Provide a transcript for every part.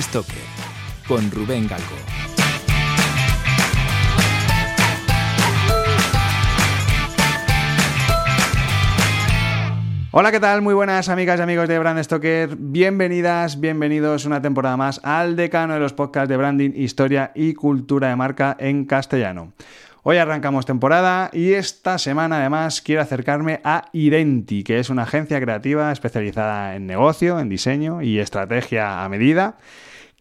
Stoker con Rubén Galgo. Hola, ¿qué tal? Muy buenas amigas y amigos de Brand Stoker. Bienvenidas, bienvenidos una temporada más al decano de los podcasts de branding, historia y cultura de marca en castellano. Hoy arrancamos temporada y esta semana además quiero acercarme a Identi, que es una agencia creativa especializada en negocio, en diseño y estrategia a medida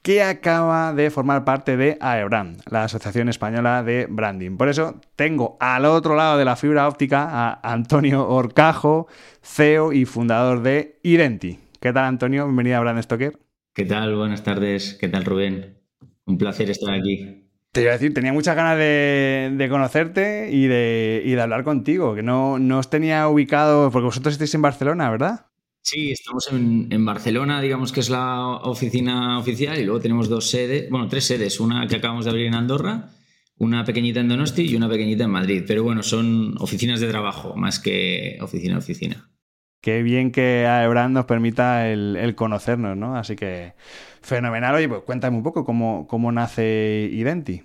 que acaba de formar parte de AEBRAND, la Asociación Española de Branding. Por eso tengo al otro lado de la fibra óptica a Antonio Orcajo, CEO y fundador de Identi. ¿Qué tal, Antonio? Bienvenido a Brand Stoker. ¿Qué tal? Buenas tardes. ¿Qué tal, Rubén? Un placer estar aquí. Te iba a decir, tenía muchas ganas de, conocerte y de, hablar contigo, que no, no os tenía ubicado, porque vosotros estáis en Barcelona, ¿verdad? Sí, estamos en, Barcelona, digamos que es la oficina oficial, y luego tenemos dos sedes, bueno, tres sedes, una que acabamos de abrir en Andorra, una pequeñita en Donosti y una pequeñita en Madrid. Pero bueno, son oficinas de trabajo más que oficina oficina. Qué bien que Aebran nos permita el, conocernos, ¿no? Así que fenomenal. Oye, pues cuéntame un poco cómo, cómo nace Identi.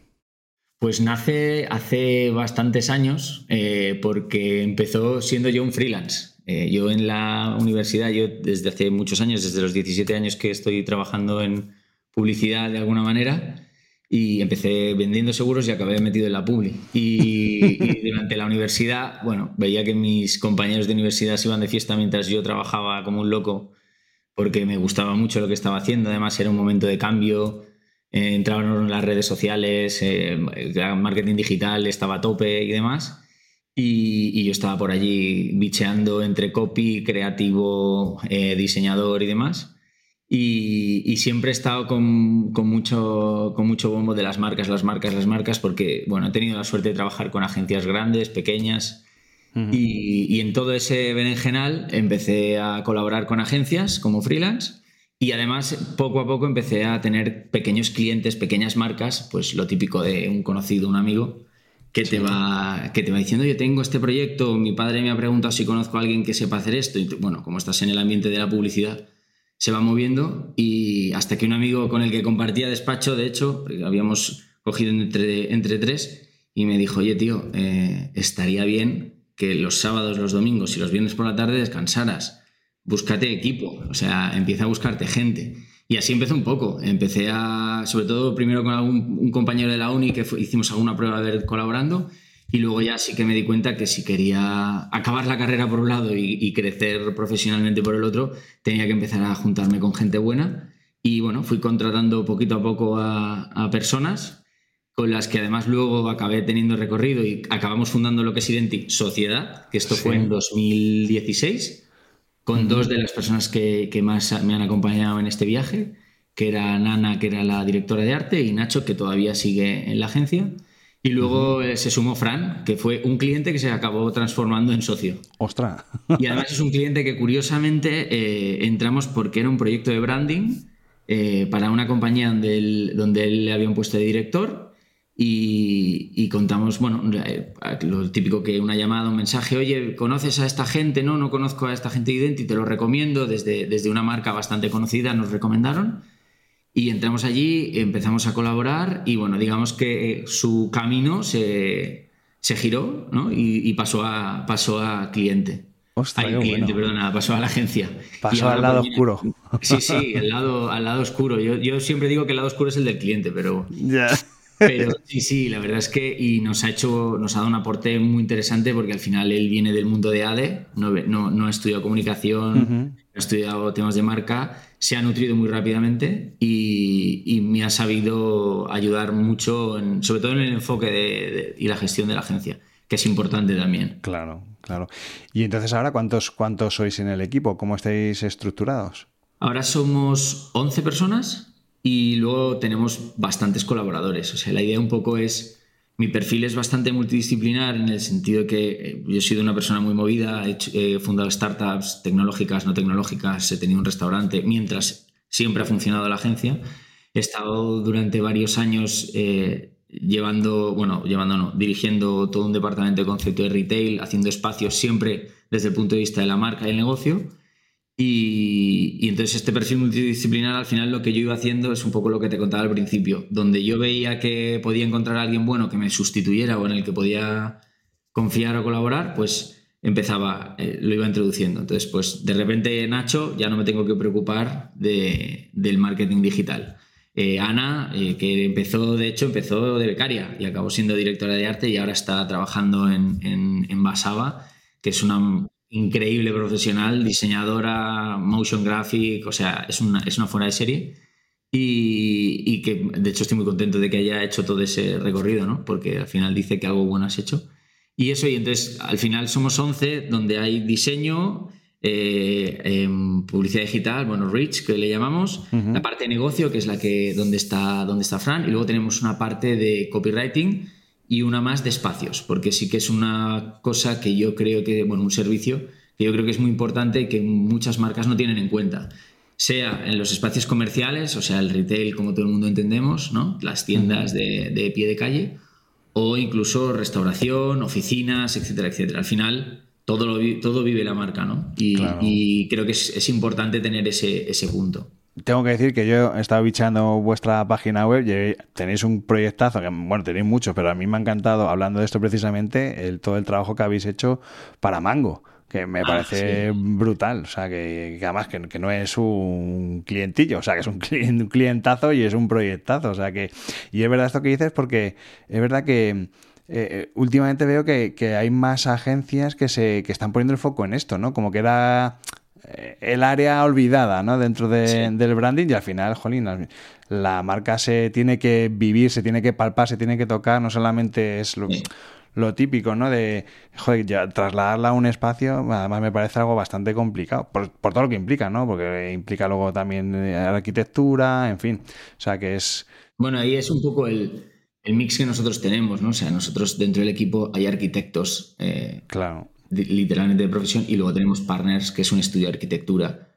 Pues nace hace bastantes años eh, porque empezó siendo yo un freelance. Eh, yo en la universidad, yo desde hace muchos años, desde los 17 años que estoy trabajando en publicidad de alguna manera, y empecé vendiendo seguros y acabé metido en la publi. Y, durante la universidad, bueno, veía que mis compañeros de universidad se iban de fiesta mientras yo trabajaba como un loco porque me gustaba mucho lo que estaba haciendo. Además, era un momento de cambio. Eh, entraban en las redes sociales, eh, marketing digital estaba a tope y demás. Y, yo estaba por allí bicheando entre copy, creativo, eh, diseñador y demás. Y, siempre he estado con, mucho, con mucho bombo de las marcas, las marcas, las marcas, porque bueno, he tenido la suerte de trabajar con agencias grandes, pequeñas, y, en todo ese berenjenal empecé a colaborar con agencias como freelance. Y además, poco a poco empecé a tener pequeños clientes, pequeñas marcas, pues lo típico de un conocido, un amigo, que, te va, que te va diciendo, yo tengo este proyecto, mi padre me ha preguntado si conozco a alguien que sepa hacer esto. Y bueno, como estás en el ambiente de la publicidad, se va moviendo y hasta que un amigo con el que compartía despacho, de hecho, habíamos cogido entre, entre tres, y me dijo, oye tío, eh, estaría bien que los sábados, los domingos y los viernes por la tarde descansaras. Búscate equipo, o sea, empieza a buscarte gente. Y así empezó un poco. Empecé a, sobre todo primero con algún, un compañero de la uni que hicimos alguna prueba de colaborando y luego ya sí que me di cuenta que si quería acabar la carrera por un lado y, crecer profesionalmente por el otro, tenía que empezar a juntarme con gente buena. Y bueno, fui contratando poquito a poco a, personas con las que además luego acabé teniendo recorrido y acabamos fundando lo que es Identi Sociedad, que esto fue en 2016, con dos de las personas que, que, más me han acompañado en este viaje, que era Nana, que era la directora de arte, y Nacho, que todavía sigue en la agencia. Y luego eh, se sumó Fran, que fue un cliente que se acabó transformando en socio. ¡Ostras! Y además es un cliente que curiosamente eh, entramos porque era un proyecto de branding eh, para una compañía donde él, donde él le habían puesto de director y, contamos, bueno, lo típico que una llamada, un mensaje, oye, ¿conoces a esta gente? No, no conozco a esta gente de Identi, te lo recomiendo, desde, desde una marca bastante conocida nos recomendaron. Y entramos allí, empezamos a colaborar y bueno, digamos que su camino se, giró ¿no? y, pasó, a, pasó a cliente. Ostras, cliente, perdona, pasó a la agencia. Pasó al lado oscuro. Sí, sí, el lado, al lado oscuro. Yo, yo, siempre digo que el lado oscuro es el del cliente, pero. Ya. Pero sí, sí, la verdad es que y nos ha hecho, nos ha dado un aporte muy interesante porque al final él viene del mundo de ADE, no, no, ha estudiado comunicación, ha estudiado temas de marca, se ha nutrido muy rápidamente y, me ha sabido ayudar mucho, sobre todo en el enfoque y la gestión de la agencia, que es importante también. Claro, claro. Y entonces ahora, ¿cuántos, cuántos sois en el equipo? ¿Cómo estáis estructurados? Ahora somos 11 personas y luego tenemos bastantes colaboradores. O sea, la idea un poco es, mi perfil es bastante multidisciplinar en el sentido que eh, yo he sido una persona muy movida, he, fundado startups tecnológicas, no tecnológicas, he tenido un restaurante, mientras siempre ha funcionado la agencia. He estado durante varios años eh, llevando, bueno, llevando no, dirigiendo todo un departamento de concepto de retail, haciendo espacios siempre desde el punto de vista de la marca y el negocio. Y, entonces este perfil multidisciplinar al final lo que yo iba haciendo es un poco lo que te contaba al principio, donde yo veía que podía encontrar a alguien bueno que me sustituyera o en el que podía confiar o colaborar, pues empezaba, eh, lo iba introduciendo. Entonces, pues de repente Nacho ya no me tengo que preocupar del marketing digital. Eh, Ana, eh, que empezó, de hecho, empezó de becaria y acabó siendo directora de arte y ahora está trabajando en, en Basaba, que es una increíble profesional, diseñadora, motion graphic, o sea, es una, es una fuera de serie. Y, que de hecho estoy muy contento de que haya hecho todo ese recorrido, ¿no? Porque al final dice que algo bueno has hecho. Y eso, y entonces al final somos 11, donde hay diseño, eh, em, publicidad digital, bueno, Rich, que le llamamos, la parte de negocio, que es la que donde está, donde está Fran, y luego tenemos una parte de copywriting y una más de espacios, porque sí que es una cosa que yo creo que, bueno, un servicio que yo creo que es muy importante y que muchas marcas no tienen en cuenta. Sea en los espacios comerciales, o sea, el retail como todo el mundo entendemos, ¿no? las tiendas de, pie de calle, o incluso restauración, oficinas, etcétera, etcétera. Al final, todo, lo, todo vive la marca, ¿no? Y, creo que es, es importante tener ese, ese punto. Tengo que decir que yo he estado bichando vuestra página web y tenéis un proyectazo, que bueno, tenéis mucho, pero a mí me ha encantado, hablando de esto precisamente, el, todo el trabajo que habéis hecho para Mango, que me ah, parece brutal, o sea, que, además que, no es un clientillo, o sea, que es un, clientazo y es un proyectazo, o sea, que... Y es verdad esto que dices porque es verdad que... Eh, eh, últimamente veo que, que, hay más agencias que se que están poniendo el foco en esto, ¿no? Como que era el área olvidada ¿no? dentro del branding y al final, jolín, la marca se tiene que vivir, se tiene que palpar, se tiene que tocar, no solamente es lo, típico, ¿no? De, joder, ya, trasladarla a un espacio, además me parece algo bastante complicado, por, todo lo que implica, ¿no? Porque implica luego también eh, arquitectura, en fin, o sea que es... Bueno, ahí es un poco el, mix que nosotros tenemos, ¿no? O sea, nosotros dentro del equipo hay arquitectos. Eh, claro literalmente de profesión, y luego tenemos partners, que es un estudio de arquitectura.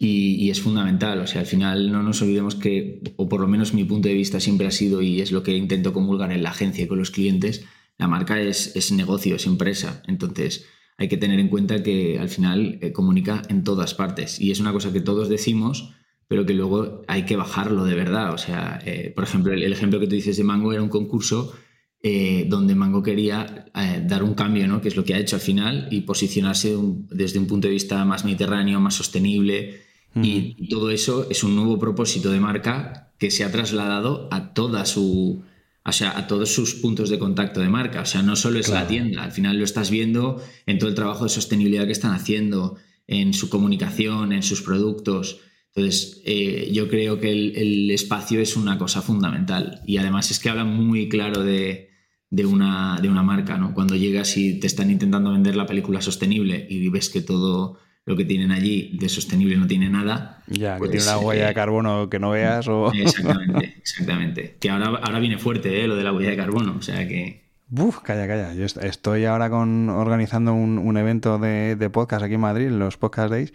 Y, es fundamental, o sea, al final no nos olvidemos que, o por lo menos mi punto de vista siempre ha sido, y es lo que intento comulgar en la agencia y con los clientes, la marca es, es negocio, es empresa. Entonces, hay que tener en cuenta que al final eh, comunica en todas partes. Y es una cosa que todos decimos, pero que luego hay que bajarlo de verdad. O sea, eh, por ejemplo, el, ejemplo que tú dices de Mango era un concurso eh, donde Mango quería eh, dar un cambio, ¿no? que es lo que ha hecho al final, y posicionarse desde un punto de vista más mediterráneo, más sostenible. Y todo eso es un nuevo propósito de marca que se ha trasladado a toda su, o sea, a todos sus puntos de contacto de marca. O sea, no solo es la tienda, al final lo estás viendo en todo el trabajo de sostenibilidad que están haciendo, en su comunicación, en sus productos. Entonces, eh, yo creo que el, el, espacio es una cosa fundamental. Y además es que habla muy claro de, de una, de una marca, ¿no? Cuando llegas y te están intentando vender la película sostenible y ves que todo lo que tienen allí de sostenible no tiene nada. Ya, que pues, tiene una huella de carbono que no veas o... Exactamente, exactamente. Que ahora, ahora viene fuerte, ¿eh? Lo de la huella de carbono, o sea que... Uf, calla, calla. Yo estoy ahora con, organizando un, evento de, podcast aquí en Madrid, los Podcast Days,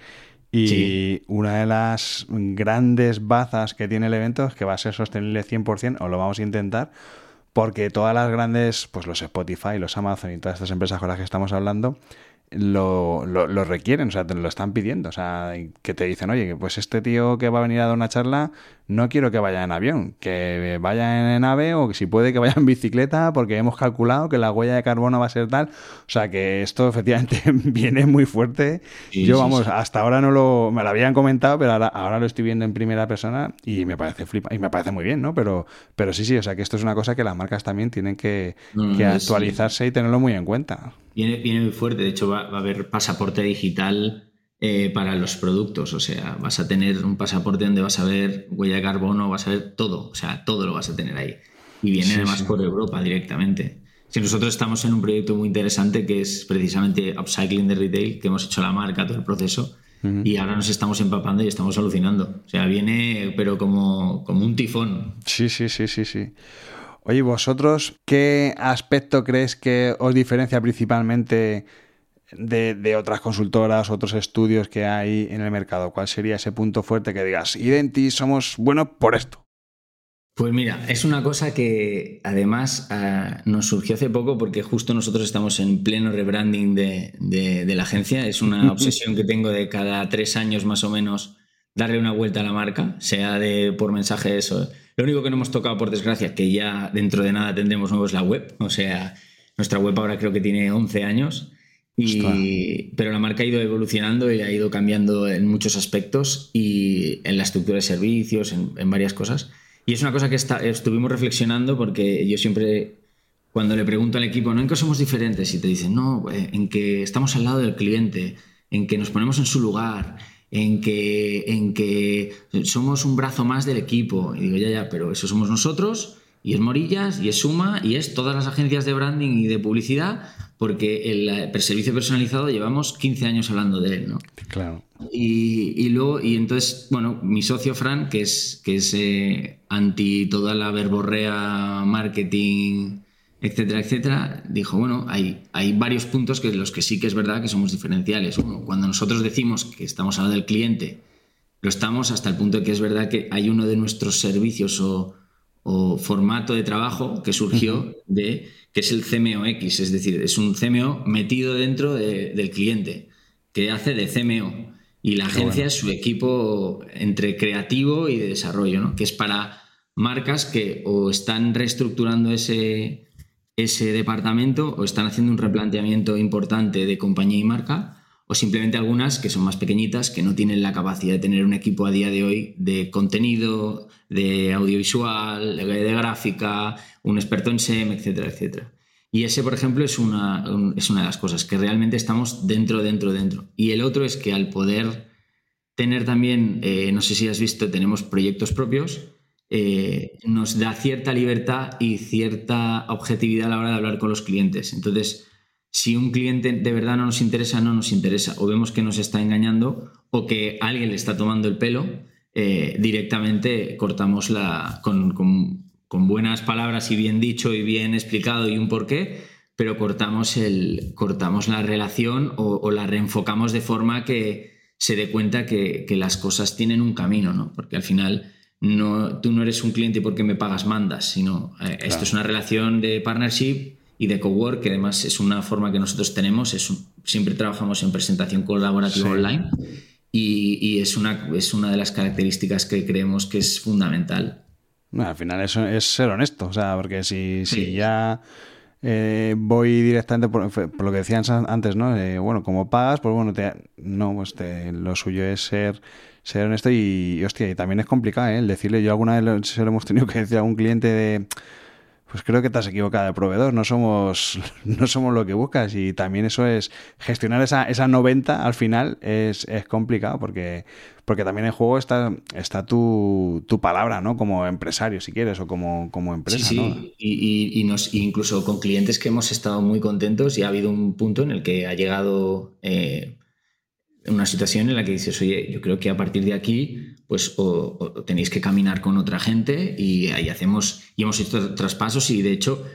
y una de las grandes bazas que tiene el evento es que va a ser sostenible 100%, o lo vamos a intentar, porque todas las grandes, pues los Spotify, los Amazon y todas estas empresas con las que estamos hablando, lo, lo, requieren, o sea, te lo están pidiendo. O sea, que te dicen, oye, pues este tío que va a venir a dar una charla, no quiero que vaya en avión, que vaya en nave o que si puede que vaya en bicicleta, porque hemos calculado que la huella de carbono va a ser tal. O sea, que esto efectivamente viene muy fuerte. Yo, vamos, hasta ahora no lo, me lo habían comentado, pero ahora, ahora lo estoy viendo en primera persona y me parece flipa, y me parece muy bien, ¿no? Pero, pero sí, sí, o sea, que esto es una cosa que las marcas también tienen que, actualizarse y tenerlo muy en cuenta. Viene, viene muy fuerte, de hecho va, va a haber pasaporte digital eh, para los productos. O sea, vas a tener un pasaporte donde vas a ver huella de carbono, vas a ver todo. O sea, todo lo vas a tener ahí. Y viene además por Europa directamente. Si nosotros estamos en un proyecto muy interesante que es precisamente Upcycling de Retail, que hemos hecho la marca, todo el proceso, y ahora nos estamos empapando y estamos alucinando. O sea, viene, pero como, como un tifón. Sí, sí, sí, sí, sí. Oye, vosotros, ¿qué aspecto crees que os diferencia principalmente de, otras consultoras, otros estudios que hay en el mercado? ¿Cuál sería ese punto fuerte que digas, Identi, somos buenos por esto? Pues mira, es una cosa que además ah, nos surgió hace poco porque justo nosotros estamos en pleno rebranding de, la agencia. Es una obsesión que tengo de cada tres años más o menos darle una vuelta a la marca, sea de por mensaje eso. Lo único que no hemos tocado, por desgracia, que ya dentro de nada tendremos nuevo es la web. O sea, nuestra web ahora creo que tiene 11 años. pero la marca ha ido evolucionando y ha ido cambiando en muchos aspectos y en la estructura de servicios, en varias cosas. Y es una cosa que estuvimos reflexionando porque yo siempre, cuando le pregunto al equipo, ¿no? ¿En qué somos diferentes? Y te dicen, no, eh, en que estamos al lado del cliente, en que nos ponemos en su lugar, en que, en que somos un brazo más del equipo. Y digo, ya, ya, pero eso somos nosotros y es Morillas, y es Suma, y es todas las agencias de branding y de publicidad, porque el, servicio personalizado llevamos 15 años hablando de él, ¿no? Claro. Y, luego, y entonces, bueno, mi socio Fran, que es, que es eh, anti toda la verborrea, marketing, etcétera, etcétera, dijo, bueno, hay, hay varios puntos que los que sí que es verdad que somos diferenciales. Uno, cuando nosotros decimos que estamos hablando del cliente, lo estamos hasta el punto de que es verdad que hay uno de nuestros servicios o o formato de trabajo que surgió de que es el CMOX, es decir, es un CMO metido dentro del cliente, que hace de CMO. Y la agencia es su equipo entre creativo y de desarrollo, ¿no? que es para marcas que o están reestructurando ese, ese departamento o están haciendo un replanteamiento importante de compañía y marca o simplemente algunas que son más pequeñitas, que no tienen la capacidad de tener un equipo a día de hoy de contenido, de audiovisual, de, gráfica, un experto en SEM, etcétera, etcétera. Y ese, por ejemplo, es una, es una de las cosas, que realmente estamos dentro, dentro, dentro. Y el otro es que al poder tener también, eh, no sé si has visto, tenemos proyectos propios, eh, nos da cierta libertad y cierta objetividad a la hora de hablar con los clientes. Entonces, si un cliente de verdad no nos interesa, no nos interesa. O vemos que nos está engañando o que alguien le está tomando el pelo, eh, directamente cortamos la. Con, buenas palabras y bien dicho y bien explicado y un porqué, pero cortamos, el, cortamos la relación o, la reenfocamos de forma que se dé cuenta que, las cosas tienen un camino, ¿no? Porque al final. No, tú no eres un cliente porque me pagas mandas, sino eh, esto es una relación de partnership y de cowork, que además es una forma que nosotros tenemos, es siempre trabajamos en presentación colaborativa online y, es, una, es una de las características que creemos que es fundamental. al final eso es ser honesto, o sea, porque si, si ya eh, voy directamente por, lo que decían antes, ¿no? Eh, bueno, como pagas, pues bueno, no, pues lo suyo es ser ser honesto y, hostia, y también es complicado, ¿eh? El decirle, yo alguna vez se lo hemos tenido que decir a un cliente de pues creo que te has equivocado de proveedor, no somos, no somos lo que buscas y también eso es, gestionar esa, esa 90 al final es, complicado porque, porque también en juego está, está tu, palabra, ¿no? Como empresario, si quieres, o como, como empresa. Sí, sí. Y, y, nos, incluso con clientes que hemos estado muy contentos y ha habido un punto en el que ha llegado eh, una situación en la que dices, oye, yo creo que a partir de aquí, pues tenéis que caminar con otra gente y ahí hacemos, y hemos hecho traspasos y de hecho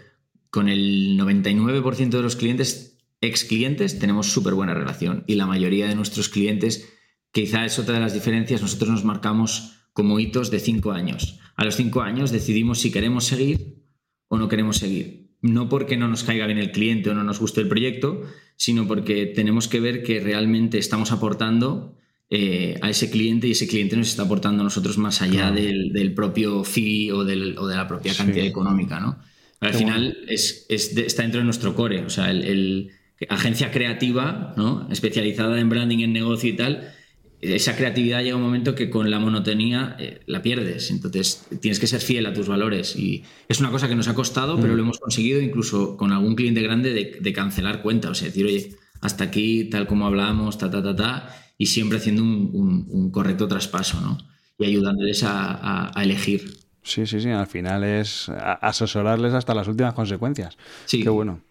con el 99% de los clientes, ex clientes, tenemos súper buena relación y la mayoría de nuestros clientes, quizá es otra de las diferencias, nosotros nos marcamos como hitos de cinco años. A los cinco años decidimos si queremos seguir o no queremos seguir no porque no nos caiga bien el cliente o no nos guste el proyecto, sino porque tenemos que ver que realmente estamos aportando eh, a ese cliente y ese cliente nos está aportando a nosotros más allá del, propio fee o, de la propia cantidad económica. ¿no? al final es, está dentro de nuestro core, o sea, el, agencia creativa ¿no? especializada en branding, en negocio y tal, esa creatividad llega un momento que con la monotonía eh, la pierdes. Entonces tienes que ser fiel a tus valores. Y es una cosa que nos ha costado, pero mm. lo hemos conseguido incluso con algún cliente grande de, cancelar cuenta. O sea, decir, oye, hasta aquí, tal como hablábamos, ta, ta, ta, ta, y siempre haciendo un, correcto traspaso, ¿no? Y ayudándoles a, elegir. Sí, sí, sí. Al final es asesorarles hasta las últimas consecuencias. Sí. Qué bueno.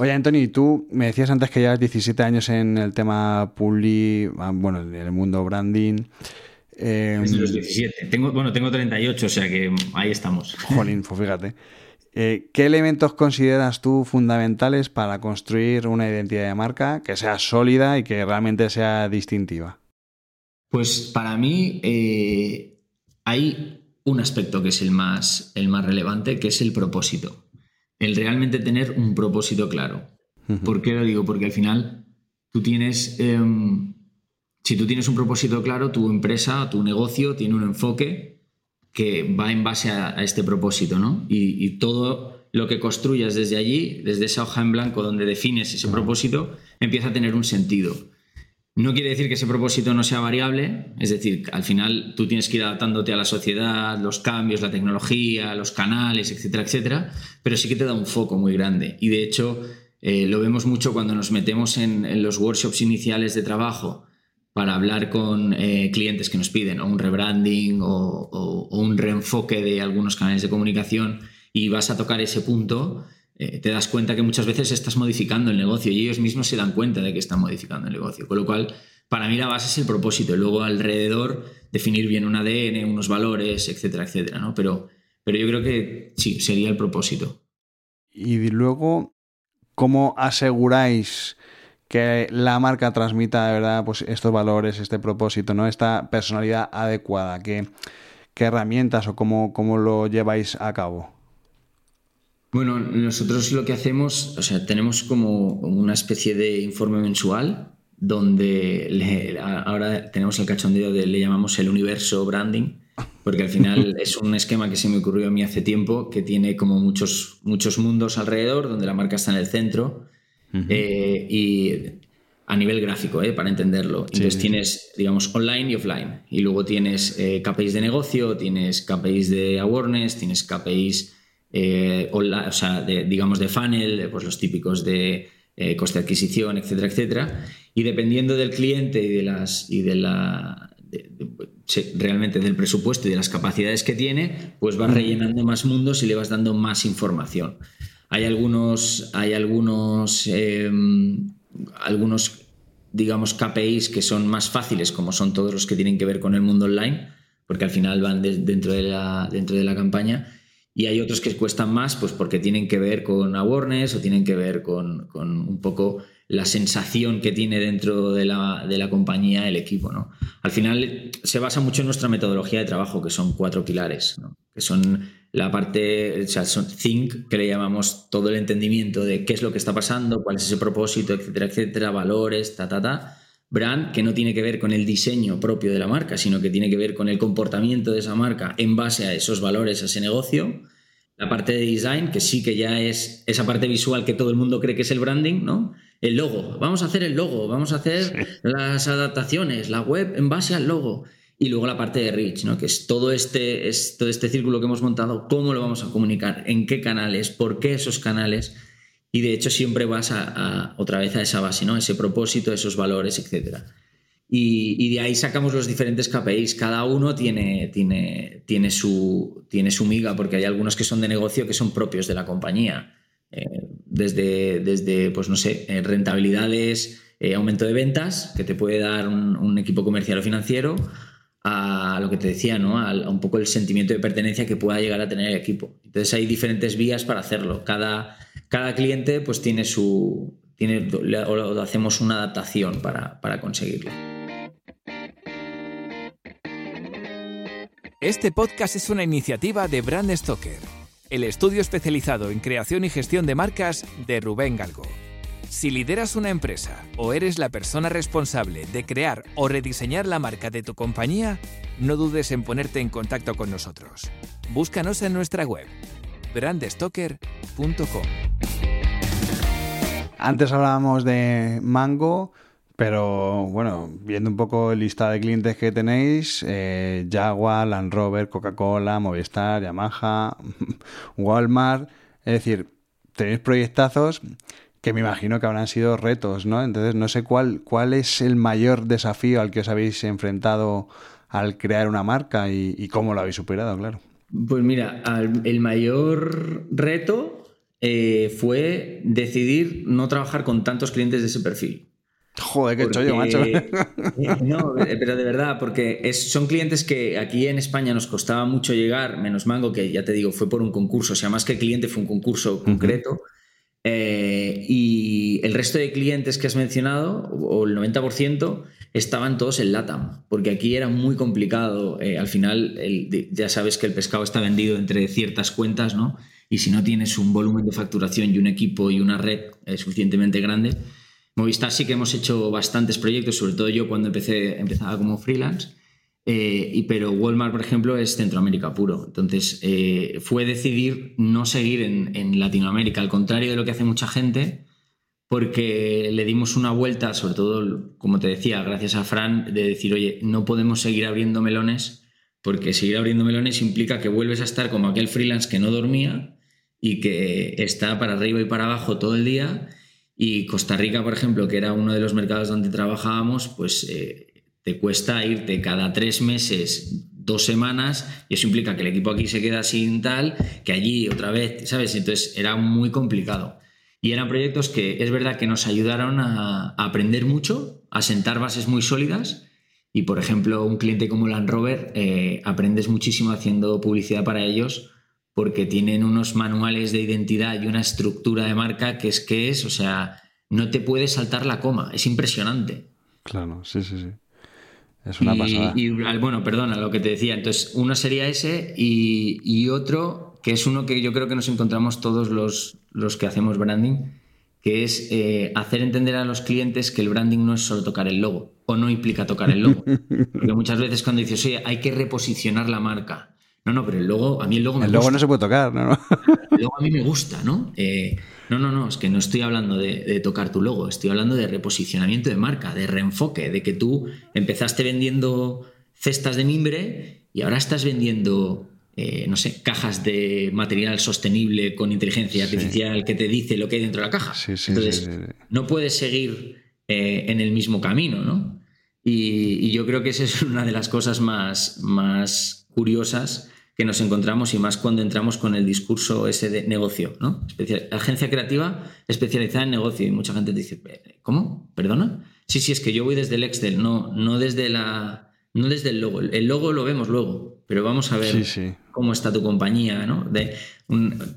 Oye, Anthony, tú me decías antes que llevas 17 años en el tema Publi, ah, bueno, en el mundo branding. Eh, los 17. Tengo, bueno, tengo 38, o sea que ahí estamos. Jolín, pues fíjate. Eh, ¿Qué elementos consideras tú fundamentales para construir una identidad de marca que sea sólida y que realmente sea distintiva? Pues para mí eh, hay un aspecto que es el más, el más relevante, que es el propósito. El realmente tener un propósito claro. ¿Por qué lo digo? Porque al final tú tienes, em, si tú tienes un propósito claro, tu empresa, tu negocio tiene un enfoque que va en base a, este propósito, ¿no? Y, todo lo que construyas desde allí, desde esa hoja en blanco donde defines ese propósito, empieza a tener un sentido. No quiere decir que ese propósito no sea variable, es decir, al final tú tienes que ir adaptándote a la sociedad, los cambios, la tecnología, los canales, etcétera, etcétera, pero sí que te da un foco muy grande. Y de hecho, eh, lo vemos mucho cuando nos metemos en, los workshops iniciales de trabajo para hablar con eh, clientes que nos piden un rebranding o, un reenfoque de algunos canales de comunicación y vas a tocar ese punto, eh, te das cuenta que muchas veces estás modificando el negocio y ellos mismos se dan cuenta de que están modificando el negocio. Con lo cual, para mí la base es el propósito y luego alrededor definir bien un ADN, unos valores, etcétera, etcétera. ¿no? Pero, pero yo creo que sí, sería el propósito. Y luego, ¿Cómo aseguráis que la marca transmita de verdad pues, estos valores, este propósito, ¿no? esta personalidad adecuada? ¿Qué, qué herramientas o cómo, cómo lo lleváis a cabo? Bueno, nosotros lo que hacemos, o sea, tenemos como una especie de informe mensual donde ahora tenemos el cachondeo de le llamamos el universo branding, porque al final es un esquema que se me ocurrió a mí hace tiempo, que tiene como muchos, muchos mundos alrededor, donde la marca está en el centro, eh, y a nivel gráfico, eh, para entenderlo. Entonces tienes, digamos, online y offline, y luego tienes eh, KPIs de negocio, tienes KPIs de awareness, tienes KPIs, o sea, digamos, de funnel, pues los típicos de coste de adquisición, etcétera, etcétera. Y dependiendo del cliente y de, las, y de la realmente del presupuesto y de las capacidades que tiene, pues vas rellenando más mundos y le vas dando más información. Hay algunos, hay algunos, em, algunos, digamos, KPIs que son más fáciles, como son todos los que tienen que ver con el mundo online, porque al final van dentro, de la, dentro de la campaña. Y hay otros que cuestan más, pues porque tienen que ver con awareness o tienen que ver con, con un poco la sensación que tiene dentro de la, de la, compañía el equipo. ¿no? Al final se basa mucho en nuestra metodología de trabajo, que son cuatro pilares, que son la parte, o sea, think, que le llamamos todo el entendimiento de qué es lo que está pasando, cuál es ese propósito, etcétera, etcétera, valores, ta, ta, ta. Brand, que no tiene que ver con el diseño propio de la marca, sino que tiene que ver con el comportamiento de esa marca en base a esos valores, a ese negocio. La parte de design, que sí que ya es esa parte visual que todo el mundo cree que es el branding, ¿no? el logo, vamos a hacer el logo, vamos a hacer las adaptaciones, la web en base al logo. Y luego la parte de Rich, ¿no? que es todo, este, es todo este círculo que hemos montado, cómo lo vamos a comunicar, en qué canales, por qué esos canales. Y de hecho siempre vas a, otra vez a esa base, ¿no? ese propósito, esos valores, etc. Y, de ahí sacamos los diferentes KPIs. Cada uno tiene, tiene, tiene, su, tiene su miga, porque hay algunos que son de negocio que son propios de la compañía. Eh, desde, desde, pues no sé, eh, rentabilidades, eh, aumento de ventas, que te puede dar un, equipo comercial o financiero, a lo que te decía, ¿no? A, un poco el sentimiento de pertenencia que pueda llegar a tener el equipo. Entonces hay diferentes vías para hacerlo. Cada, cada cliente pues tiene su... Tiene, o hacemos una adaptación para, para conseguirlo. Este podcast es una iniciativa de Brand Stoker el estudio especializado en creación y gestión de marcas de Rubén Galgo. Si lideras una empresa o eres la persona responsable de crear o rediseñar la marca de tu compañía, no dudes en ponerte en contacto con nosotros. Búscanos en nuestra web brandstoker.com. Antes hablábamos de Mango, pero bueno, viendo un poco el lista de clientes que tenéis, eh, Jaguar, Land Rover, Coca-Cola, Movistar, Yamaha, Walmart, es decir, tenéis proyectazos que me imagino que habrán sido retos, ¿no? Entonces no sé cuál, cuál es el mayor desafío al que os habéis enfrentado al crear una marca y, cómo lo habéis superado, claro. Pues mira, el mayor reto eh, fue decidir no trabajar con tantos clientes de ese perfil. Joder, qué chollo, macho. Eh, no, eh, pero de verdad, porque son clientes que aquí en España nos costaba mucho llegar, menos Mango, que ya te digo, fue por un concurso, o sea, más que el cliente fue un concurso concreto. Eh, y el resto de clientes que has mencionado, o el 90%, estaban todos en LATAM, porque aquí era muy complicado. Eh, al final, ya sabes que el pescado está vendido entre ciertas cuentas, ¿no? Y si no tienes un volumen de facturación y un equipo y una red eh, suficientemente grande, Movistar sí que hemos hecho bastantes proyectos, sobre todo yo cuando empecé, empezaba como freelance. Eh, y, pero Walmart, por ejemplo, es Centroamérica puro. Entonces, fue decidir no seguir en, en Latinoamérica, al contrario de lo que hace mucha gente, porque le dimos una vuelta, sobre todo, como te decía, gracias a Fran, de decir, oye, no podemos seguir abriendo melones, porque seguir abriendo melones implica que vuelves a estar como aquel freelance que no dormía y que está para arriba y para abajo todo el día. Y Costa Rica, por ejemplo, que era uno de los mercados donde trabajábamos, pues eh, te cuesta irte cada tres meses, dos semanas, y eso implica que el equipo aquí se queda sin tal, que allí otra vez, ¿sabes? Entonces era muy complicado. Y eran proyectos que es verdad que nos ayudaron a, aprender mucho, a sentar bases muy sólidas. Y por ejemplo, un cliente como Land Rover, eh, aprendes muchísimo haciendo publicidad para ellos porque tienen unos manuales de identidad y una estructura de marca que es que es, o sea, no te puedes saltar la coma, es impresionante. Claro, sí, sí, sí. Es una pasada. Y, bueno, perdona lo que te decía. Entonces, uno sería ese y, y otro que es uno que yo creo que nos encontramos todos los, los que hacemos branding, que es eh, hacer entender a los clientes que el branding no es solo tocar el logo o no implica tocar el logo. Porque muchas veces cuando dices, oye, hay que reposicionar la marca. No, no, pero el logo, a mí el logo me El logo no se puede tocar, ¿no? El logo a mí me gusta, ¿no? Eh, no, no, no, es que no estoy hablando de, de, tocar tu logo, estoy hablando de reposicionamiento de marca, de reenfoque, de que tú empezaste vendiendo cestas de mimbre y ahora estás vendiendo eh, no sé, cajas de material sostenible con inteligencia artificial que te dice lo que hay dentro de la caja. Entonces, no puedes seguir eh, en el mismo camino, ¿no? Y, yo creo que esa es una de las cosas más, más curiosas que nos encontramos y más cuando entramos con el discurso ese de negocio, ¿no? agencia creativa especializada en negocio y mucha gente te dice, ¿cómo? ¿Perdona? Sí, sí, es que yo voy desde el Excel, no, no desde la no desde el logo. El logo lo vemos luego, pero vamos a ver cómo está tu compañía, ¿no? De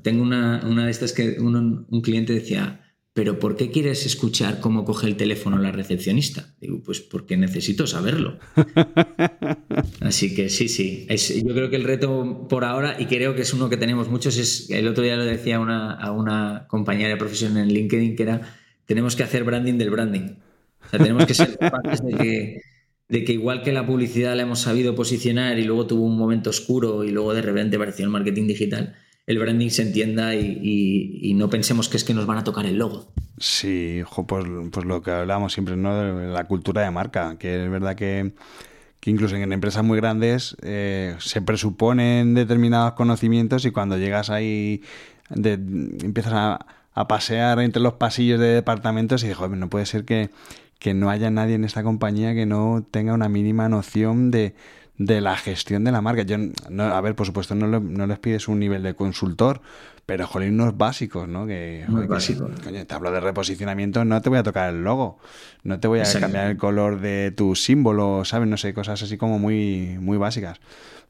tengo una, de estas que un, cliente decía, pero ¿por qué quieres escuchar cómo coge el teléfono la recepcionista? Digo, pues porque necesito saberlo. Así que sí, sí. yo creo que el reto por ahora, y creo que es uno que tenemos muchos, es, el otro día lo decía una, a una compañera de profesión en LinkedIn, que era, tenemos que hacer branding del branding. O sea, tenemos que ser capaces de que de que igual que la publicidad la hemos sabido posicionar y luego tuvo un momento oscuro y luego de repente apareció el marketing digital, el branding se entienda y, no pensemos que es que nos van a tocar el logo. Sí, pues, pues lo que hablábamos siempre, ¿no? De la cultura de marca, que es verdad que, incluso en empresas muy grandes eh, se presuponen determinados conocimientos y cuando llegas ahí empiezas a, pasear entre los pasillos de departamentos y dices, no puede ser que no haya nadie en esta compañía que no tenga una mínima noción de, la gestión de la marca. Yo, no, a ver, por supuesto, no, les pides un nivel de consultor, pero jolín, unos básicos, ¿no? Que, coño, te hablo de reposicionamiento, no te voy a tocar el logo, no te voy a cambiar el color de tu símbolo, ¿sabes? No sé, cosas así como muy, muy básicas.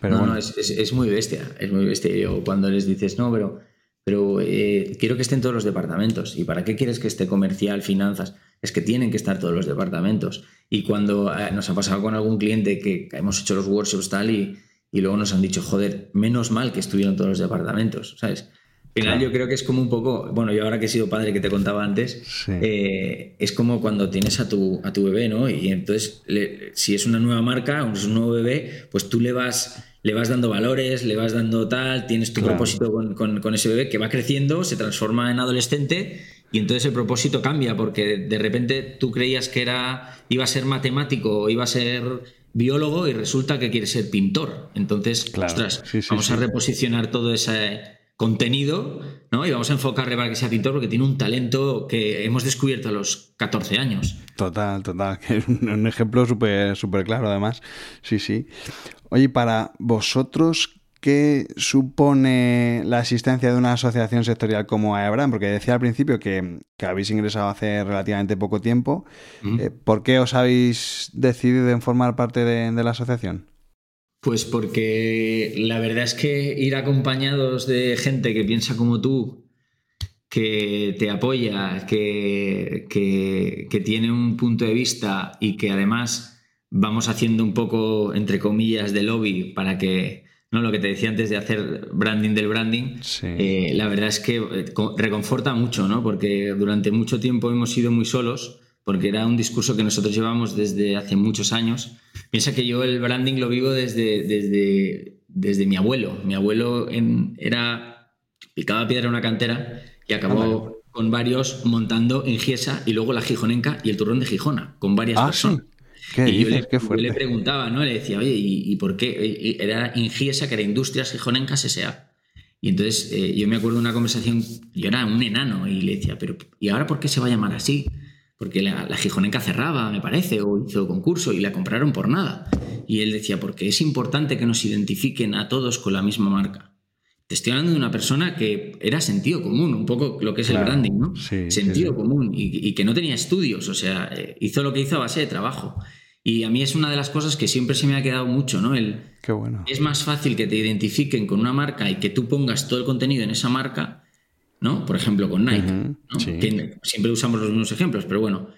Pero no, no, es, es, muy bestia, es muy bestia. Yo cuando les dices, no, pero, pero eh, quiero que estén todos los departamentos. ¿Y para qué quieres que esté comercial, finanzas? es que tienen que estar todos los departamentos. Y cuando eh, nos ha pasado con algún cliente que hemos hecho los workshops tal y, y luego nos han dicho, joder, menos mal que estuvieron todos los departamentos, ¿sabes? Al final yo creo que es como un poco, bueno, yo ahora que he sido padre que te contaba antes, eh, es como cuando tienes a tu, a tu bebé, ¿no? Y entonces, si es una nueva marca, es un nuevo bebé, pues tú le vas, le vas dando valores, le vas dando tal, tienes tu propósito con, con, con, ese bebé que va creciendo, se transforma en adolescente y entonces el propósito cambia porque de repente tú creías que era iba a ser matemático o iba a ser biólogo y resulta que quiere ser pintor. Entonces, ostras, vamos a reposicionar todo ese contenido ¿no? y vamos a enfocarle para que sea pintor porque tiene un talento que hemos descubierto a los 14 años. Total, total. Un ejemplo súper súper claro además. Sí, sí. Oye, para vosotros, ¿Qué supone la existencia de una asociación sectorial como AEBRAN? Porque decía al principio que, habéis ingresado hace relativamente poco tiempo. Eh, ¿Por qué os habéis decidido en formar parte de, la asociación? Pues porque la verdad es que ir acompañados de gente que piensa como tú, que te apoya, que, que tiene un punto de vista y que además vamos haciendo un poco, entre comillas, de lobby para que, ¿no? Lo que te decía antes de hacer branding del branding, eh, la verdad es que eh, reconforta mucho, ¿no? Porque durante mucho tiempo hemos sido muy solos, porque era un discurso que nosotros llevamos desde hace muchos años. Piensa que yo el branding lo vivo desde, desde, desde mi abuelo. Mi abuelo era, picaba piedra en una cantera y acabó ah, con varios montando en Giesa y luego la Gijonenca y el turrón de Gijona, con varias ah, personas. Y yo le, preguntaba, ¿no? Le decía, oye, ¿y, por qué? Era Ingiesa, que era Industrias Gijonencas S.A. Y entonces eh, yo me acuerdo de una conversación, yo era un enano y le decía, pero ¿y ahora por qué se va a llamar así? Porque la, la Gijonenca cerraba, me parece, o hizo concurso y la compraron por nada. Y él decía, porque es importante que nos identifiquen a todos con la misma marca. Te estoy hablando de una persona que era sentido común, un poco lo que es el branding, ¿no? sentido común y, que no tenía estudios, o sea, eh, hizo lo que hizo a base de trabajo. Y a mí es una de las cosas que siempre se me ha quedado mucho, ¿no? El, Qué bueno. Es más fácil que te identifiquen con una marca y que tú pongas todo el contenido en esa marca, ¿no? Por ejemplo, con Nike, ¿no? siempre usamos los mismos ejemplos, pero bueno,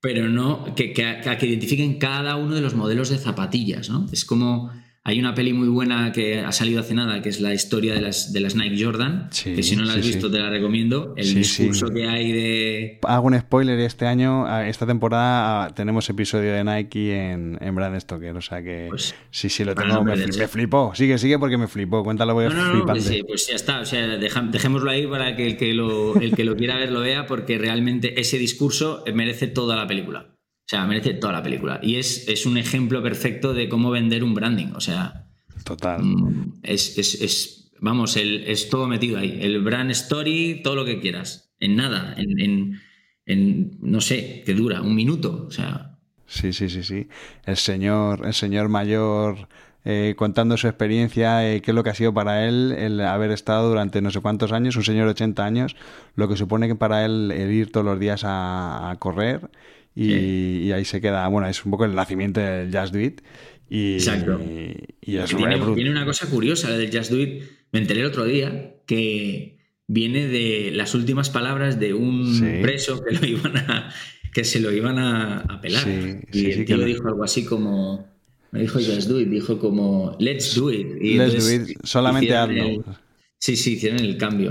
pero no que, que, que identifiquen cada uno de los modelos de zapatillas, ¿no? Es como hay una peli muy buena que ha salido hace nada, que es la historia de las, de las Nike Jordan, que si no la has visto te la recomiendo. El discurso que hay de... Hago un spoiler, este año, esta temporada tenemos episodio de Nike en, en Brand Stoker, o sea que pues, sí, sí, lo tengo, me, flipó. Sigue, sigue porque me flipó, cuéntalo voy a no, no, pues, pues, ya está, o sea, dejémoslo ahí para que el que, lo, el que lo quiera ver lo vea, porque realmente ese discurso merece toda la película. O sea, merece toda la película. Y es, es un ejemplo perfecto de cómo vender un branding. O sea. Total. Mm, es, es, es vamos, el, es todo metido ahí. El brand story, todo lo que quieras. En nada. En, en, en no sé, que dura un minuto. O sea. Sí, sí, sí, sí. El señor, el señor mayor. Eh, contando su experiencia, eh, qué es lo que ha sido para él el haber estado durante no sé cuántos años, un señor de 80 años, lo que supone que para él el ir todos los días a, a correr y, ahí se queda, bueno, es un poco el nacimiento del Just Do It. Y, Exacto. Y, es tiene, una cosa curiosa la del Just Do It. Me enteré el otro día que viene de las últimas palabras de un preso que lo iban a que se lo iban a, a pelar. y el tío dijo algo así como no dijo Just Do It, dijo como Let's Do It. let's do it, solamente hazlo. sí, sí, hicieron el cambio.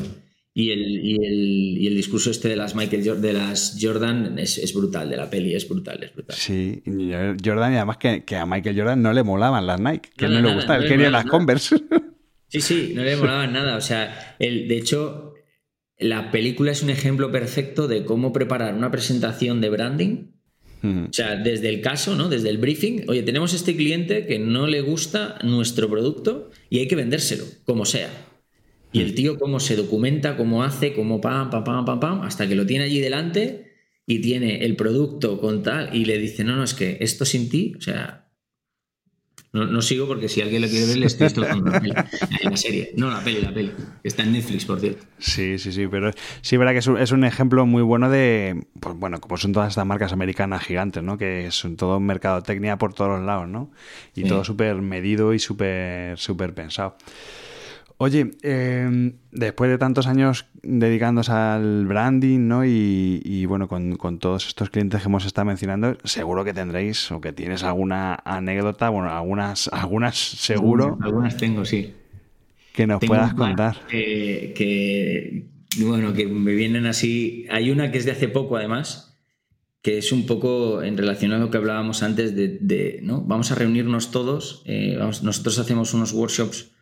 Y el, y el, y el, discurso este de las Michael de las Jordan es, es, brutal, de la peli, es brutal, es brutal. Sí, Jordan, y además que, que a Michael Jordan no le molaban las Nike, que no, le gustaba, él quería las Converse. Sí, sí, no le molaban nada. O sea, el, de hecho, la película es un ejemplo perfecto de cómo preparar una presentación de branding. O sea, desde el caso, ¿no? Desde el briefing, oye, tenemos este cliente que no le gusta nuestro producto y hay que vendérselo, como sea. Y el tío cómo se documenta, cómo hace, cómo pam, pam, pam, pam, pam, hasta que lo tiene allí delante y tiene el producto con tal y le dice, no, no, es que esto sin ti, o sea, no, sigo porque si alguien lo quiere ver le estoy tocando la, la serie. No, la peli, la peli. Está en Netflix, por cierto. Sí, sí, sí, pero sí, verdad que es un, es un ejemplo muy bueno de, pues bueno, como son todas estas marcas americanas gigantes, ¿no? Que son todo mercadotecnia por todos los lados, ¿no? Y todo súper medido y súper, súper pensado. Oye, em, después de tantos años dedicándose al branding, ¿no? Y, bueno, con, todos estos clientes que hemos estado mencionando, seguro que tendréis o que tienes alguna anécdota, bueno, algunas, algunas seguro. Algunas tengo, sí. Que nos puedas contar. Que, bueno, que me vienen así. Hay una que es de hace poco, además, que es un poco en relación a lo que hablábamos antes de, ¿no? Vamos a reunirnos todos. Eh, nosotros hacemos unos workshops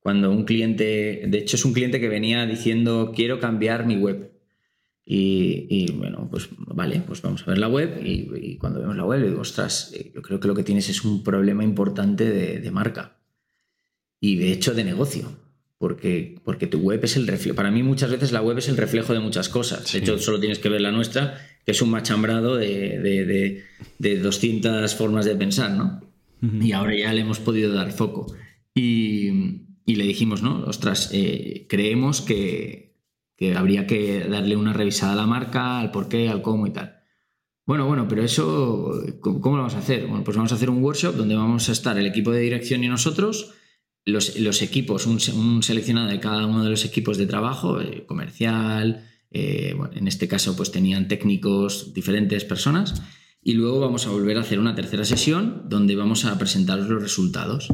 cuando un cliente, de hecho es un cliente que venía diciendo quiero cambiar mi web. Y, bueno, pues vale, pues vamos a ver la web y, cuando vemos la web digo, ostras, eh, yo creo que lo que tienes es un problema importante de, marca y de hecho de negocio. Porque, porque tu web es el reflejo. Para mí muchas veces la web es el reflejo de muchas cosas. De hecho, solo tienes que ver la nuestra, que es un machambrado de, de, de 200 formas de pensar, ¿no? Y ahora ya le hemos podido dar foco. Y, y le dijimos, ¿no? Ostras, eh, creemos que, habría que darle una revisada a la marca, al por qué, al cómo y tal. Bueno, bueno, pero eso, ¿cómo, lo vamos a hacer? Bueno, pues vamos a hacer un workshop donde vamos a estar el equipo de dirección y nosotros, los, equipos, un, seleccionado de cada uno de los equipos de trabajo, eh, comercial, eh, en este caso pues tenían técnicos, diferentes personas, y luego vamos a volver a hacer una tercera sesión donde vamos a presentaros los resultados.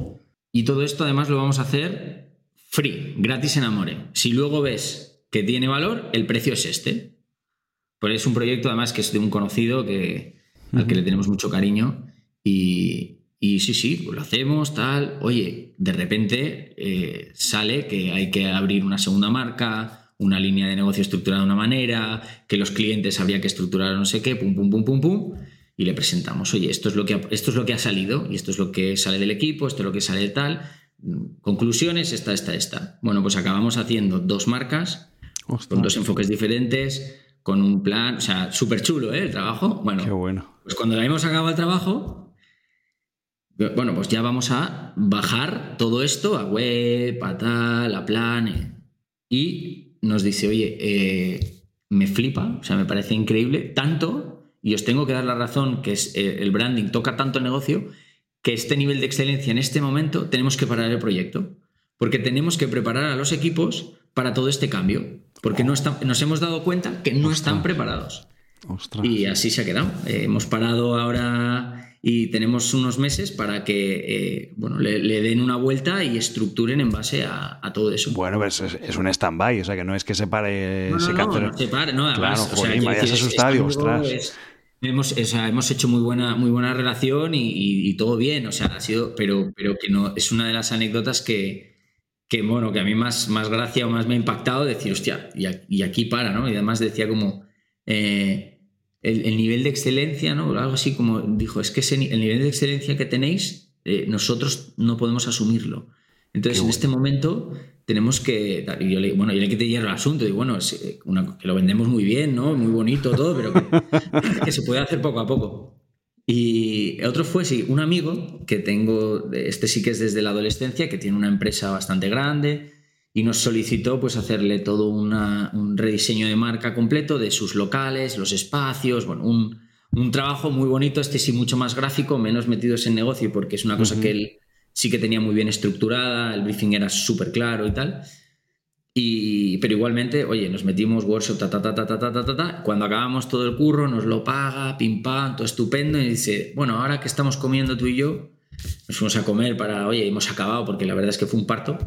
Y todo esto además lo vamos a hacer free, gratis en Amore. Si luego ves que tiene valor, el precio es este. Pues es un proyecto además que es de un conocido que, al que le tenemos mucho cariño y, y sí, sí, pues lo hacemos, tal. Oye, de repente eh, sale que hay que abrir una segunda marca, una línea de negocio estructurada de una manera, que los clientes habría que estructurar no sé qué, pum, pum, pum, pum, pum. Y le presentamos, oye, esto es lo que ha, esto es lo que ha salido y esto es lo que sale del equipo, esto es lo que sale de tal. Conclusiones, esta, esta, esta. Bueno, pues acabamos haciendo dos marcas con dos enfoques diferentes, con un plan, o sea, súper chulo, ¿eh? El trabajo. Bueno, Qué bueno. Pues cuando hemos acabado el trabajo, bueno, pues ya vamos a bajar todo esto a web, a tal, a plan. eh. Y nos dice, oye, eh, me flipa, o sea, me parece increíble, tanto, y os tengo que dar la razón, que es eh, el branding toca tanto el negocio, que este nivel de excelencia en este momento tenemos que parar el proyecto. Porque tenemos que preparar a los equipos para todo este cambio. Porque no está- nos hemos dado cuenta que no están preparados. Ostras. Y así se ha quedado. Eh, hemos parado ahora y tenemos unos meses para que eh, bueno, le, le den una vuelta y estructuren en base a, a todo eso. Bueno, pues es, es un stand-by, o sea que no es que se pare, No, no, se no, no se no, Claro, o sea, vayas decir, es- hemos, o sea, hemos hecho muy buena, muy buena relación y, y- y todo bien, o sea, ha sido, pero, pero que no, es una de las anécdotas que, que bueno, que a mí más, más gracia o más me ha impactado decir, hostia, y, aquí para, ¿no? Y además decía como eh, el, el nivel de excelencia, ¿no? Algo así como dijo, es que ese el nivel de excelencia que tenéis, eh, nosotros no podemos asumirlo. Entonces, en este momento tenemos que. y yo le, bueno, yo le quité hierro al asunto. Y bueno, es, eh, una- que lo vendemos muy bien, ¿no? Muy bonito todo, pero que, que se puede hacer poco a poco. Y otro fue, sí, un amigo que tengo, este sí que es desde la adolescencia, que tiene una empresa bastante grande y nos solicitó pues hacerle todo una- un rediseño de marca completo de sus locales, los espacios, bueno, un, un trabajo muy bonito, este sí mucho más gráfico, menos metidos en negocio, porque es una cosa que él sí que tenía muy bien estructurada, el briefing era súper claro y tal. Y, pero igualmente, oye, nos metimos workshop, ta, ta, ta, ta, ta, ta, ta, ta. Cuando acabamos todo el curro, nos lo paga, pim pam, todo estupendo. Y dice, bueno, ahora que estamos comiendo tú y yo, nos fuimos a comer para, oye, hemos acabado porque la verdad es que fue un parto.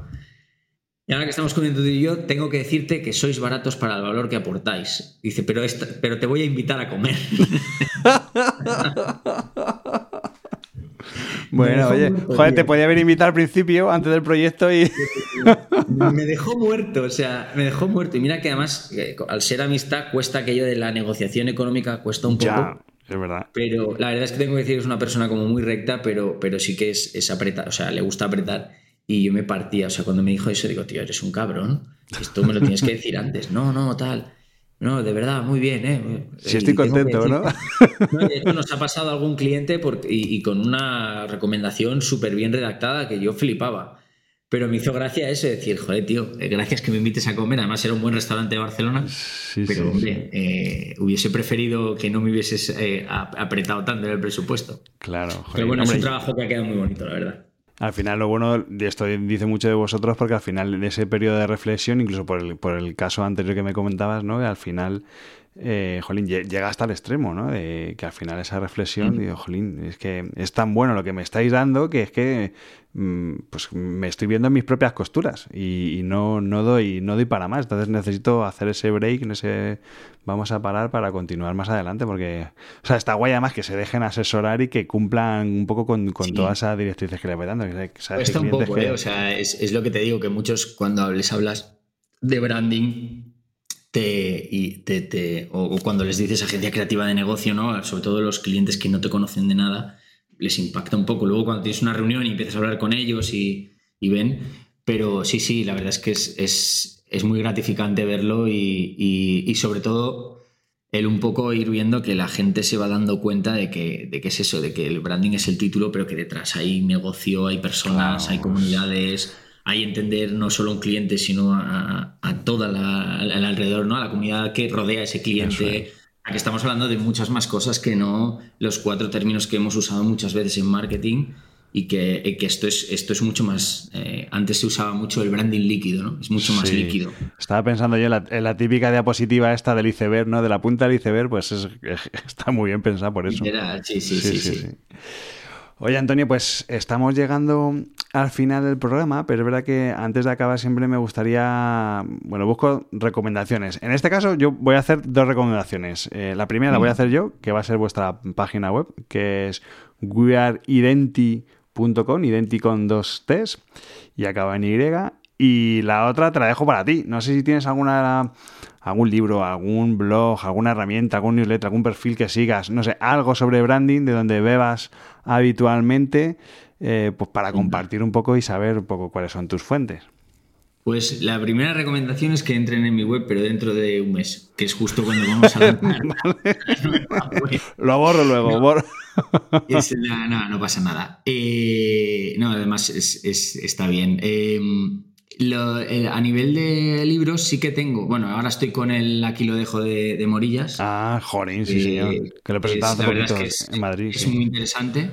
Y ahora que estamos comiendo tú y yo, tengo que decirte que sois baratos para el valor que aportáis. Dice, pero, pero te voy a invitar a comer. Bueno, oye, joder, te podía haber invitado al principio, antes del proyecto, y. me dejó muerto, o sea, me dejó muerto. Y mira que además, eh, al ser amistad, cuesta aquello de la negociación económica, cuesta un poco. ya, es verdad. Pero la verdad es que tengo que decir que es una persona como muy recta, pero, pero sí que es, es apretar, o sea, le gusta apretar. Y yo me partía, o sea, cuando me dijo eso, digo, tío, eres un cabrón. Esto me lo tienes que decir antes. No, no, tal. No, de verdad, muy bien, ¿eh? Sí, estoy contento, ¿no? decirte- no, de hecho, nos ha pasado algún cliente por- y, y con una recomendación súper bien redactada que yo flipaba. Pero me hizo gracia eso, decir, joder, tío, eh, gracias que me invites a comer. Además, era un buen restaurante de Barcelona. Sí, Pero, sí, hombre, eh, hubiese preferido que no me hubieses eh, ap- apretado tanto en el presupuesto. Claro, joder, Pero bueno, hombre, es un trabajo que ha quedado muy bonito, la verdad. Al final, lo bueno, esto dice mucho de vosotros, porque al final de ese periodo de reflexión, incluso por el, por el caso anterior que me comentabas, ¿no? Al final, eh, jolín, lle- llega hasta el extremo, ¿no? De que al final esa reflexión, digo, jolín, es que es tan bueno lo que me estáis dando que es que mm, pues me estoy viendo en mis propias costuras y, y no, no doy, no doy para más. Entonces necesito hacer ese break, ese vamos a parar para continuar más adelante, porque, o sea, está guay además que se dejen asesorar y que cumplan un poco con, con Sí. todas esas directrices que les voy dando. que Cuesta un poco, que- ¿eh? O sea, es, es lo que te digo, que muchos cuando les hablas de branding te, y te, te- o, o cuando les dices agencia creativa de negocio, ¿no? Sobre todo los clientes que no te conocen de nada, les impacta un poco. Luego cuando tienes una reunión y empiezas a hablar con ellos y, y ven, pero sí, sí, la verdad es que es, es, es muy gratificante verlo y, y- y sobre todo el un poco ir viendo que la gente se va dando cuenta de que, de que es eso, de que el branding es el título, pero que detrás hay negocio, hay personas, Claro. hay comunidades, hay entender no solo a un cliente, sino a, a toda la al alrededor, ¿no? A la comunidad que rodea a ese cliente. A que estamos hablando de muchas más cosas que no los cuatro términos que hemos usado muchas veces en marketing y que, que, esto, es, esto es mucho más... Eh, antes se usaba mucho el branding líquido, ¿no? Es mucho más líquido. Estaba pensando yo en la, típica diapositiva esta del iceberg, ¿no? De la punta del iceberg, pues está muy bien pensada por eso. sí, sí, sí. sí, Oye, Antonio, pues estamos llegando al final del programa, pero es verdad que antes de acabar siempre me gustaría, bueno, busco recomendaciones. En este caso yo voy a hacer dos recomendaciones. Eh, la primera la voy a hacer yo, que va a ser vuestra página web, que es weareidenti.com, identi con dos T's, y acaba en Y. Y la otra te la dejo para ti. No sé si tienes alguna algún libro, algún blog, alguna herramienta, algún newsletter, algún perfil que sigas, no sé, algo sobre branding de donde bebas habitualmente, eh, pues para compartir un poco y saber un poco cuáles son tus fuentes. Pues la primera recomendación es que entren en mi web, pero dentro de un mes, que es justo cuando vamos a lanzar. Lo borro luego, borro. no, no pasa nada. Eh, no, además está bien. Eh, a nivel de libros sí que tengo. Bueno, ahora estoy con el Aquí lo dejo de, Morillas. Ah, joder, sí, señor. Que lo presentaba hace poquito en Madrid. Es muy interesante,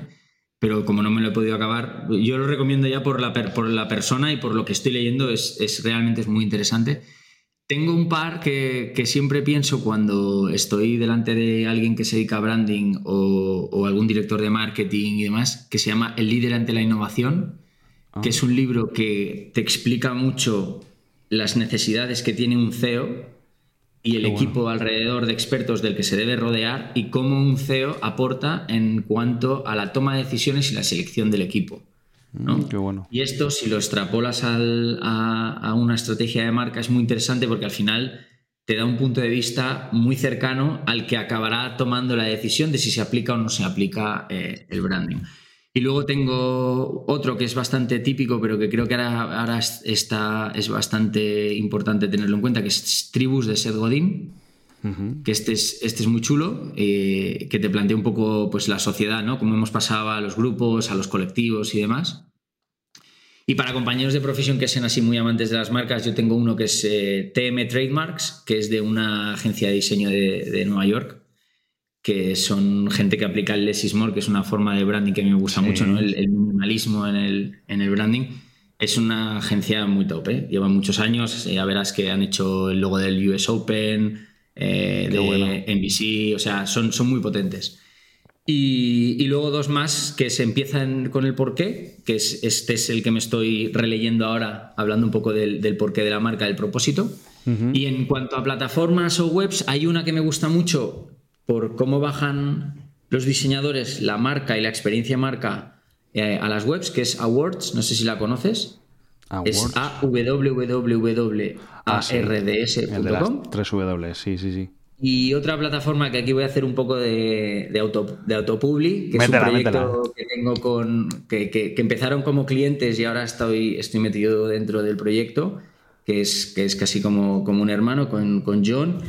pero como no me lo he podido acabar, yo lo recomiendo ya por la, por la persona y por lo que estoy leyendo, es, es realmente es muy interesante. Tengo un par que, que, siempre pienso cuando estoy delante de alguien que se dedica a branding o, o algún director de marketing y demás, que se llama El líder ante la innovación que es un libro que te explica mucho las necesidades que tiene un CEO y el equipo alrededor de expertos del que se debe rodear y cómo un CEO aporta en cuanto a la toma de decisiones y la selección del equipo. Mm, y esto, si lo extrapolas a, una estrategia de marca, es muy interesante porque al final te da un punto de vista muy cercano al que acabará tomando la decisión de si se aplica o no se aplica eh, el branding. Y luego tengo otro que es bastante típico, pero que creo que ahora, está, es bastante importante tenerlo en cuenta, que es Tribus de Seth Godin. Que este es, este es muy chulo, eh, que te plantea un poco pues, la sociedad, ¿no? Cómo hemos pasado a los grupos, a los colectivos y demás. Y para compañeros de profesión que sean así muy amantes de las marcas, yo tengo uno que es eh, TM Trademarks, que es de una agencia de diseño de, de Nueva York, que son gente que aplica el less is more, que es una forma de branding que a mí me gusta mucho, ¿no? el, minimalismo en el, en el, branding. Es una agencia muy top, ¿eh? lleva muchos años, ya verás que han hecho el logo del US Open, eh, de NBC, o sea, son, son muy potentes. Y, y, luego dos más que se empiezan con el porqué, que es, este es el que me estoy releyendo ahora, hablando un poco del, del porqué de la marca, del propósito. Y en cuanto a plataformas o webs, hay una que me gusta mucho, por cómo bajan los diseñadores la marca y la experiencia marca eh, a las webs, que es Awards, no sé si la conoces. Es a w ah, Tres W, sí, sí, sí. Y otra plataforma que aquí voy a hacer un poco de, de, auto, de autopubli, que es un proyecto que tengo con. Que, empezaron como clientes y ahora estoy, estoy metido dentro del proyecto, que es, que es casi como, como un hermano con, con John.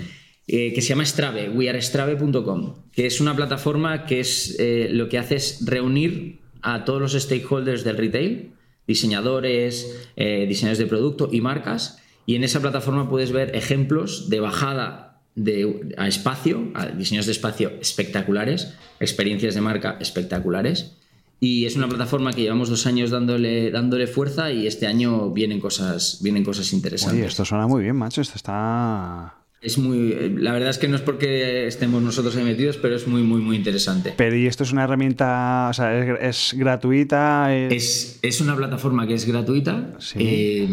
Eh, que se llama Strave, wearestrave.com, que es una plataforma que es eh, lo que hace es reunir a todos los stakeholders del retail, diseñadores, eh, diseñadores de producto y marcas, y en esa plataforma puedes ver ejemplos de bajada de, a espacio, a diseños de espacio espectaculares, experiencias de marca espectaculares. Y es una plataforma que llevamos dos años dándole, dándole fuerza y este año vienen cosas, vienen cosas interesantes. Oye, esto suena muy bien, macho. Esto está es muy. La verdad es que no es porque estemos nosotros ahí metidos, pero es muy, muy, muy interesante. Pero ¿y esto es una herramienta, o sea, es, gratuita? Es... es... una plataforma que es gratuita eh,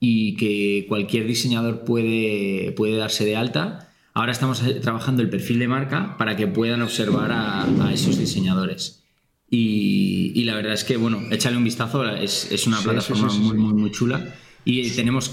y que cualquier diseñador puede, puede darse de alta. Ahora estamos trabajando el perfil de marca para que puedan observar a, esos diseñadores. Y, la verdad es que, bueno, échale un vistazo, es, es una plataforma muy, muy, muy chula. Y tenemos,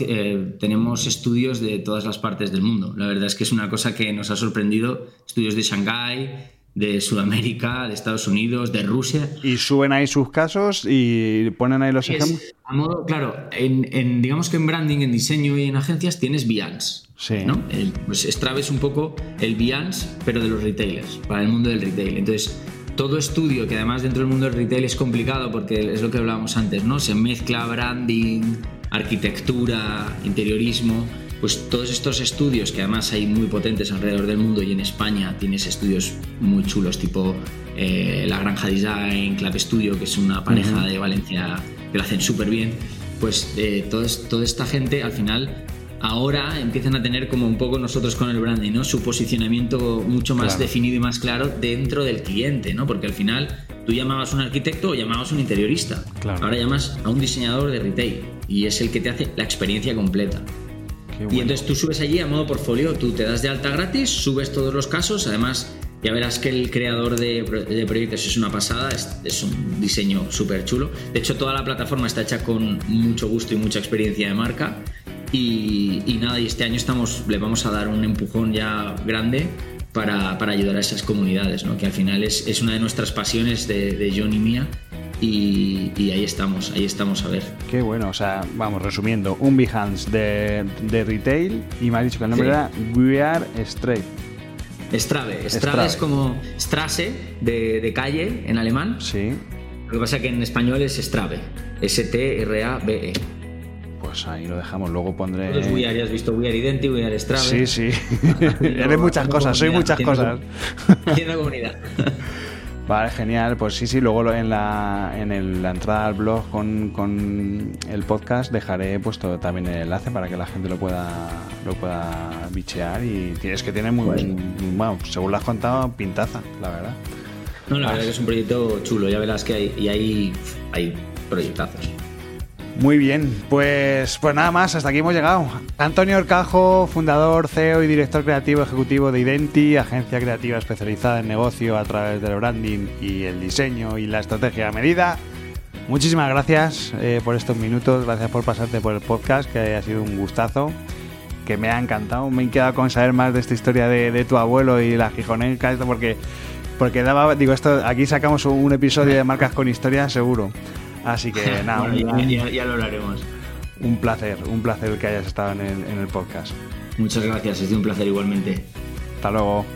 eh, tenemos estudios de todas las partes del mundo. La verdad es que es una cosa que nos ha sorprendido. Estudios de Shanghái, de Sudamérica, de Estados Unidos, de Rusia. Y suben ahí sus casos y ponen ahí los ejemplos. A modo, claro, en, digamos que en branding, en diseño y en agencias tienes Behance. Sí. ¿no? pues Strave es un poco el Behance, pero de los retailers, para el mundo del retail. Entonces, todo estudio, que además dentro del mundo del retail es complicado porque es lo que hablábamos antes, ¿no? Se mezcla branding, arquitectura, interiorismo. pues todos estos estudios que además hay muy potentes alrededor del mundo y en España tienes estudios muy chulos tipo eh, La Granja Design, Club Studio, que es una pareja de Valencia que lo hacen súper bien, pues eh, toda esta gente al final ahora empiezan a tener como un poco nosotros con el branding, ¿no? Su posicionamiento mucho más definido y más claro dentro del cliente, ¿no? Porque al final tú llamabas a un arquitecto o llamabas a un interiorista. Ahora llamas a un diseñador de retail y es el que te hace la experiencia completa. Y entonces tú subes allí a modo portfolio, tú te das de alta gratis, subes todos los casos, además ya verás que el creador de, proyectos es una pasada, es, un diseño súper chulo. De hecho, toda la plataforma está hecha con mucho gusto y mucha experiencia de marca. Y, nada, y este año estamos, le vamos a dar un empujón ya grande para, para ayudar a esas comunidades, ¿no? que al final es, es, una de nuestras pasiones de, de John y mía. Y, ahí estamos, ahí estamos a ver. Qué bueno, o sea, vamos, resumiendo, un Behance de, de retail y me ha dicho que el nombre era We Are Straight. Strave. Strave, es como Strasse de, de, calle en alemán. Sí. Lo que pasa es que en español es Strave. S-T-R-A-B-E. Pues ahí lo dejamos, luego pondré. Pues We Are, ya has visto We Are Identity, We Are Strave. Sí, sí. Eres muchas cosas, soy muchas cosas. Haciendo comunidad. Vale, genial. Pues sí, sí, luego en la, en la entrada al blog con, el podcast dejaré puesto también el enlace para que la gente lo pueda lo pueda bichear y es que tiene muy, bueno, según lo has contado, pintaza, la verdad. No, la verdad que es un proyecto chulo, ya verás que hay, y hay, hay proyectazos. Muy bien, pues, pues nada más, hasta aquí hemos llegado. Antonio Orcajo, fundador, CEO y director creativo ejecutivo de Identi, agencia creativa especializada en negocio a través del branding y el diseño y la estrategia a medida. Muchísimas gracias eh, por estos minutos, gracias por pasarte por el podcast, que ha sido un gustazo, que me ha encantado. Me he quedado con saber más de esta historia de, tu abuelo y la gijoneca, esto porque, porque daba, digo, esto aquí sacamos un episodio de marcas con historia seguro. Así que nada, ya, lo hablaremos. Un placer, un placer que hayas estado en el, en el podcast. Muchas gracias, es un placer igualmente. Hasta luego.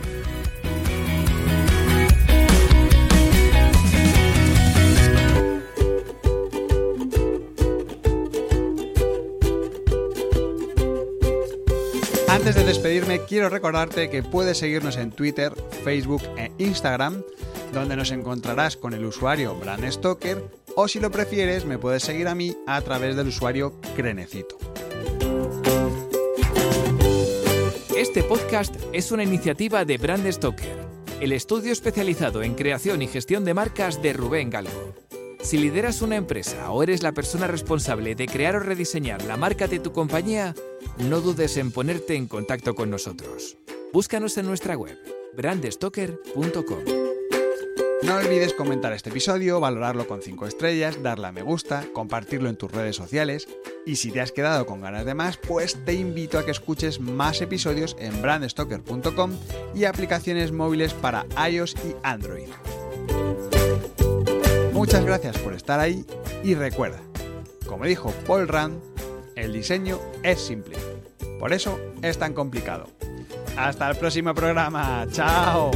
Antes de despedirme, quiero recordarte que puedes seguirnos en Twitter, Facebook e Instagram, donde nos encontrarás con el usuario Brand Stoker o si lo prefieres me puedes seguir a mí a través del usuario Crenecito. Este podcast es una iniciativa de Brand Stoker, el estudio especializado en creación y gestión de marcas de Rubén Galgo. Si lideras una empresa o eres la persona responsable de crear o rediseñar la marca de tu compañía, no dudes en ponerte en contacto con nosotros. Búscanos en nuestra web, brandstoker.com. No olvides comentar este episodio, valorarlo con 5 estrellas, darle a me gusta, compartirlo en tus redes sociales y si te has quedado con ganas de más, pues te invito a que escuches más episodios en brandstoker.com y aplicaciones móviles para iOS y Android. Muchas gracias por estar ahí y recuerda, como dijo Paul Rand, el diseño es simple, por eso es tan complicado. Hasta el próximo programa, chao.